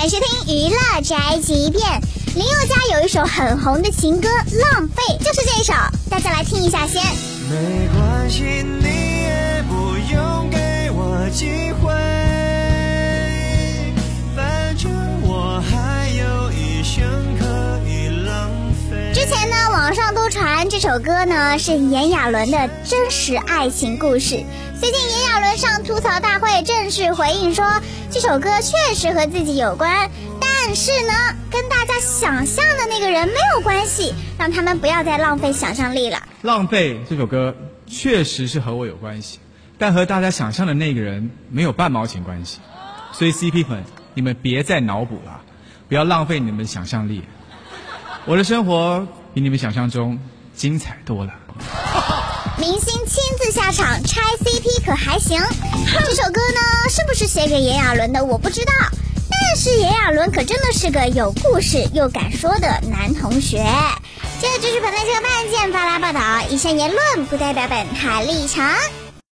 欢迎收听娱乐宅急便。林宥嘉有一首很红的情歌《浪费》，就是这一首，大家来听一下先。没关系，你网上都传这首歌呢是炎亚纶的真实爱情故事。最近炎亚纶上吐槽大会正式回应说，这首歌确实和自己有关，但是呢，跟大家想象的那个人没有关系，让他们不要再浪费想象力了。浪费这首歌确实是和我有关系，但和大家想象的那个人没有半毛钱关系。所以 CP 粉，你们别再脑补了，不要浪费你们的想象力。我的生活比你们想象中精彩多了。明星亲自下场拆 CP 可还行？这首歌呢，是不是写给炎亚纶的？我不知道。但是炎亚纶可真的是个有故事又敢说的男同学。这就是本台这个案件发来报道，以上言论不代表本台立场。